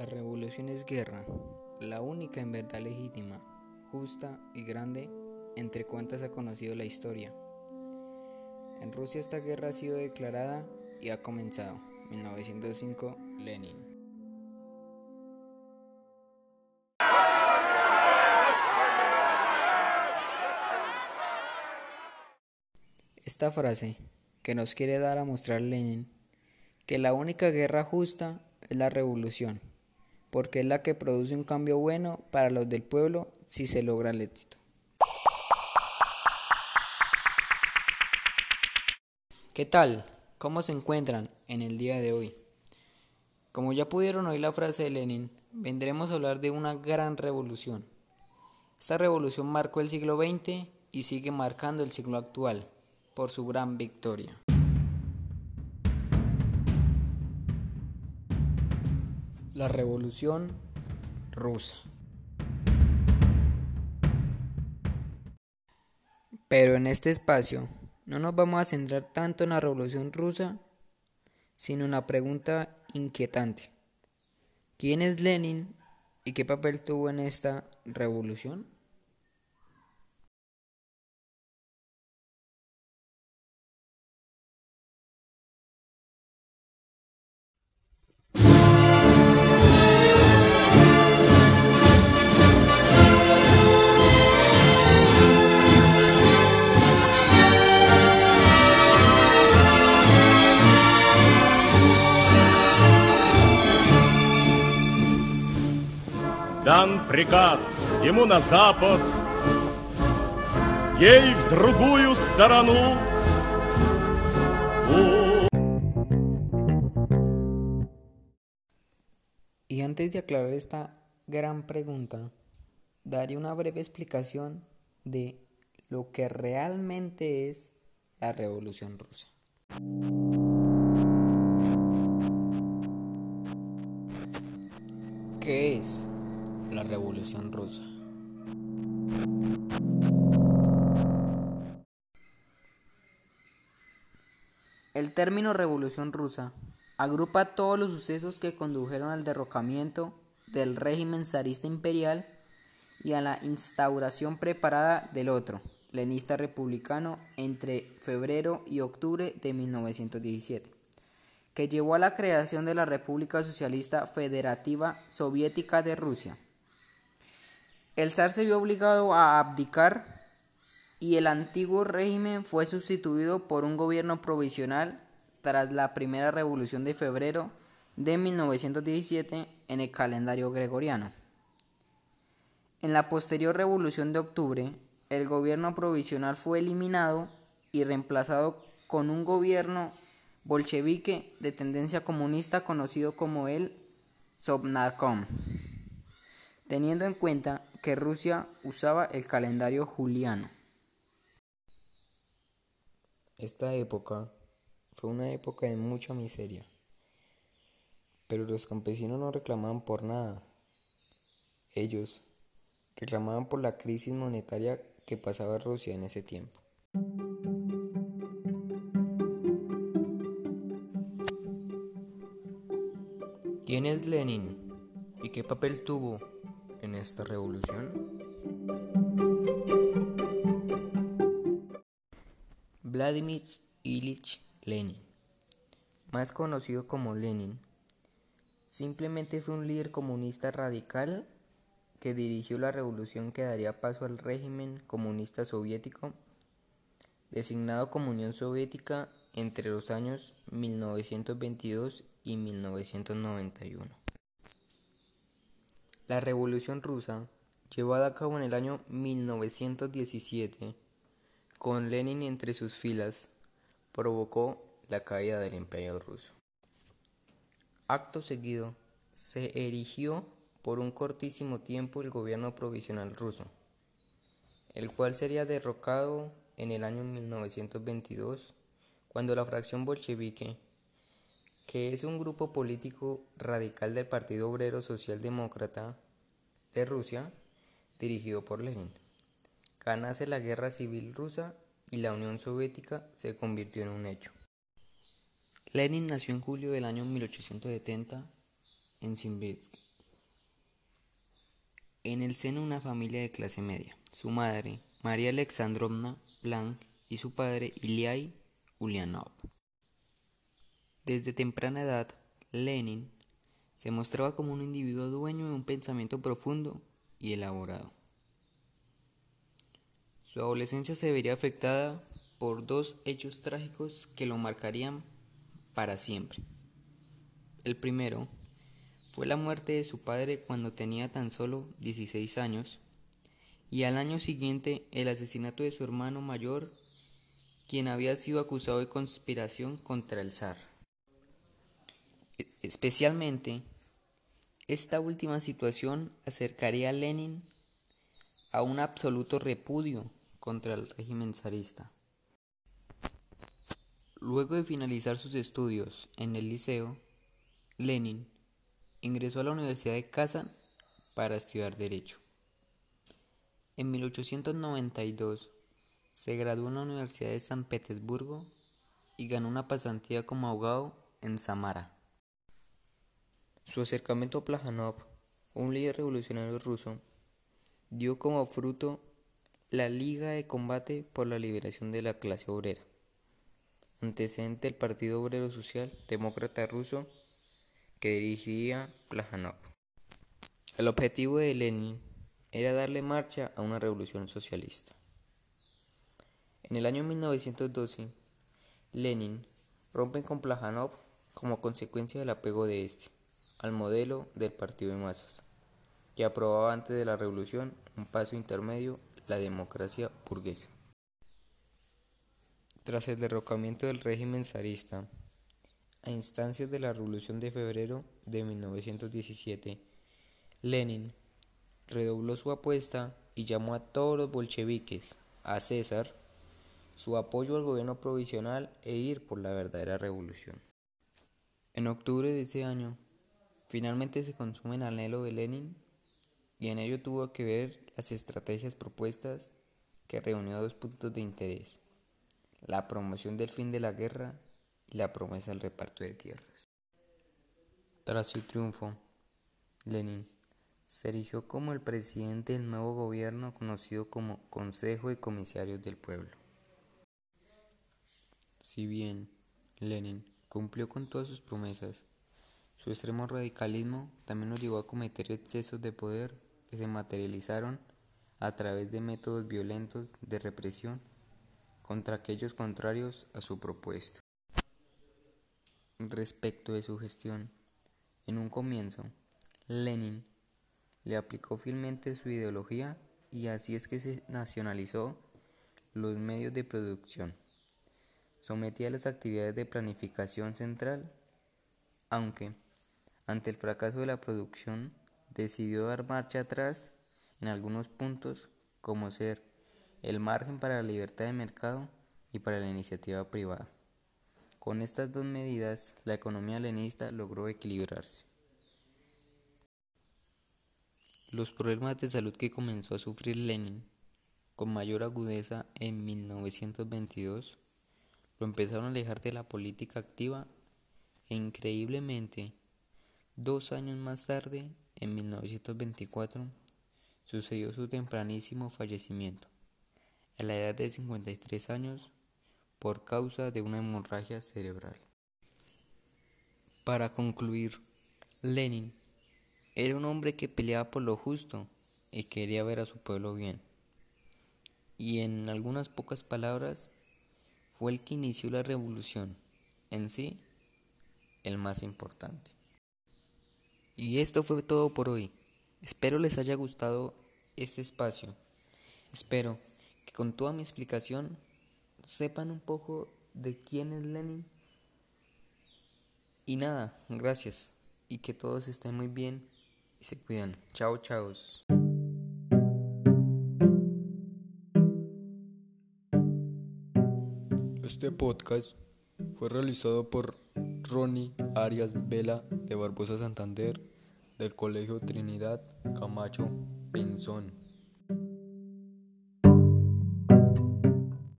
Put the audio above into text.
La revolución es guerra, la única en verdad legítima, justa y grande entre cuantas ha conocido la historia. En Rusia esta guerra ha sido declarada y ha comenzado. 1905, Lenin. Esta frase que nos quiere dar a mostrar Lenin que la única guerra justa es la revolución, porque es la que produce un cambio bueno para los del pueblo si se logra el éxito. ¿Qué tal? ¿Cómo se encuentran en el día de hoy? Como ya pudieron oír la frase de Lenin, vendremos a hablar de una gran revolución. Esta revolución marcó el siglo XX y sigue marcando el siglo actual por su gran victoria. La revolución rusa. Pero en este espacio no nos vamos a centrar tanto en la revolución rusa, sino en la pregunta inquietante. ¿Quién es Lenin y qué papel tuvo en esta revolución? приказ ему на запад, ей в другую сторону. Y antes de aclarar esta gran pregunta, daré una breve explicación de lo que realmente es la Revolución Rusa. ¿Qué es La Revolución Rusa? El término Revolución Rusa agrupa todos los sucesos que condujeron al derrocamiento del régimen zarista imperial y a la instauración preparada del otro, lenista republicano, entre febrero y octubre de 1917, que llevó a la creación de la República Socialista Federativa Soviética de Rusia. El zar se vio obligado a abdicar y el antiguo régimen fue sustituido por un gobierno provisional tras la primera revolución de febrero de 1917 en el calendario gregoriano. En la posterior revolución de octubre, el gobierno provisional fue eliminado y reemplazado con un gobierno bolchevique de tendencia comunista conocido como el Sovnarkom, teniendo en cuenta que Rusia usaba el calendario juliano. Esta época fue una época de mucha miseria, pero los campesinos no reclamaban por nada. Ellos reclamaban por la crisis monetaria que pasaba Rusia en ese tiempo. ¿Quién es Lenin y qué papel tuvo en esta revolución? Vladimir Ilich Lenin, más conocido como Lenin, simplemente fue un líder comunista radical que dirigió la revolución que daría paso al régimen comunista soviético, designado como Unión Soviética entre los años 1922 y 1991. La Revolución Rusa, llevada a cabo en el año 1917, con Lenin entre sus filas, provocó la caída del imperio ruso. Acto seguido, se erigió por un cortísimo tiempo el gobierno provisional ruso, el cual sería derrocado en el año 1922 cuando la fracción bolchevique, que es un grupo político radical del Partido Obrero Socialdemócrata de Rusia, dirigido por Lenin, ganase la guerra civil rusa y la Unión Soviética se convirtió en un hecho. Lenin nació en julio del año 1870 en Simbirsk, en el seno de una familia de clase media. Su madre, María Alexandrovna Blanc, y su padre, Iliai Ulyanov. Desde temprana edad, Lenin se mostraba como un individuo dueño de un pensamiento profundo y elaborado. Su adolescencia se vería afectada por dos hechos trágicos que lo marcarían para siempre. El primero fue la muerte de su padre cuando tenía tan solo 16 años y al año siguiente el asesinato de su hermano mayor, quien había sido acusado de conspiración contra el zar. Especialmente, esta última situación acercaría a Lenin a un absoluto repudio contra el régimen zarista. Luego de finalizar sus estudios en el liceo, Lenin ingresó a la Universidad de Kazán para estudiar Derecho. En 1892 se graduó en la Universidad de San Petersburgo y ganó una pasantía como abogado en Samara. Su acercamiento a Plajanov, un líder revolucionario ruso, dio como fruto la Liga de Combate por la Liberación de la Clase Obrera, antecedente del Partido Obrero Social Demócrata Ruso que dirigía Plajanov. El objetivo de Lenin era darle marcha a una revolución socialista. En el año 1912, Lenin rompe con Plajanov como consecuencia del apego de este al modelo del partido de masas, que aprobaba antes de la revolución un paso intermedio la democracia burguesa. Tras el derrocamiento del régimen zarista, a instancias de la Revolución de Febrero de 1917, Lenin redobló su apuesta y llamó a todos los bolcheviques, a César, su apoyo al gobierno provisional e ir por la verdadera revolución. En octubre de ese año, finalmente se consume el anhelo de Lenin y en ello tuvo que ver las estrategias propuestas que reunió dos puntos de interés, la promoción del fin de la guerra y la promesa del reparto de tierras. Tras su triunfo, Lenin se erigió como el presidente del nuevo gobierno conocido como Consejo de Comisarios del Pueblo. Si bien Lenin cumplió con todas sus promesas, su extremo radicalismo también lo llevó a cometer excesos de poder que se materializaron a través de métodos violentos de represión contra aquellos contrarios a su propuesta. Respecto de su gestión, en un comienzo, Lenin le aplicó fielmente su ideología y así es que se nacionalizó los medios de producción. Sometía las actividades de planificación central, aunque, ante el fracaso de la producción, decidió dar marcha atrás en algunos puntos como ser el margen para la libertad de mercado y para la iniciativa privada. Con estas dos medidas, la economía leninista logró equilibrarse. Los problemas de salud que comenzó a sufrir Lenin con mayor agudeza en 1922 lo empezaron a alejar de la política activa e increíblemente, dos años más tarde en 1924 sucedió su tempranísimo fallecimiento, a la edad de 53 años, por causa de una hemorragia cerebral. Para concluir, Lenin era un hombre que peleaba por lo justo y quería ver a su pueblo bien. Y en algunas pocas palabras, fue el que inició la revolución, en sí, el más importante. Y esto fue todo por hoy. Espero les haya gustado este espacio. Espero que con toda mi explicación sepan un poco de quién es Lenin. Y nada, gracias. Y que todos estén muy bien y se cuidan. Chao, chao. Este podcast fue realizado por Ronnie Arias Vela de Barbosa Santander del Colegio Trinidad Camacho Pinzón.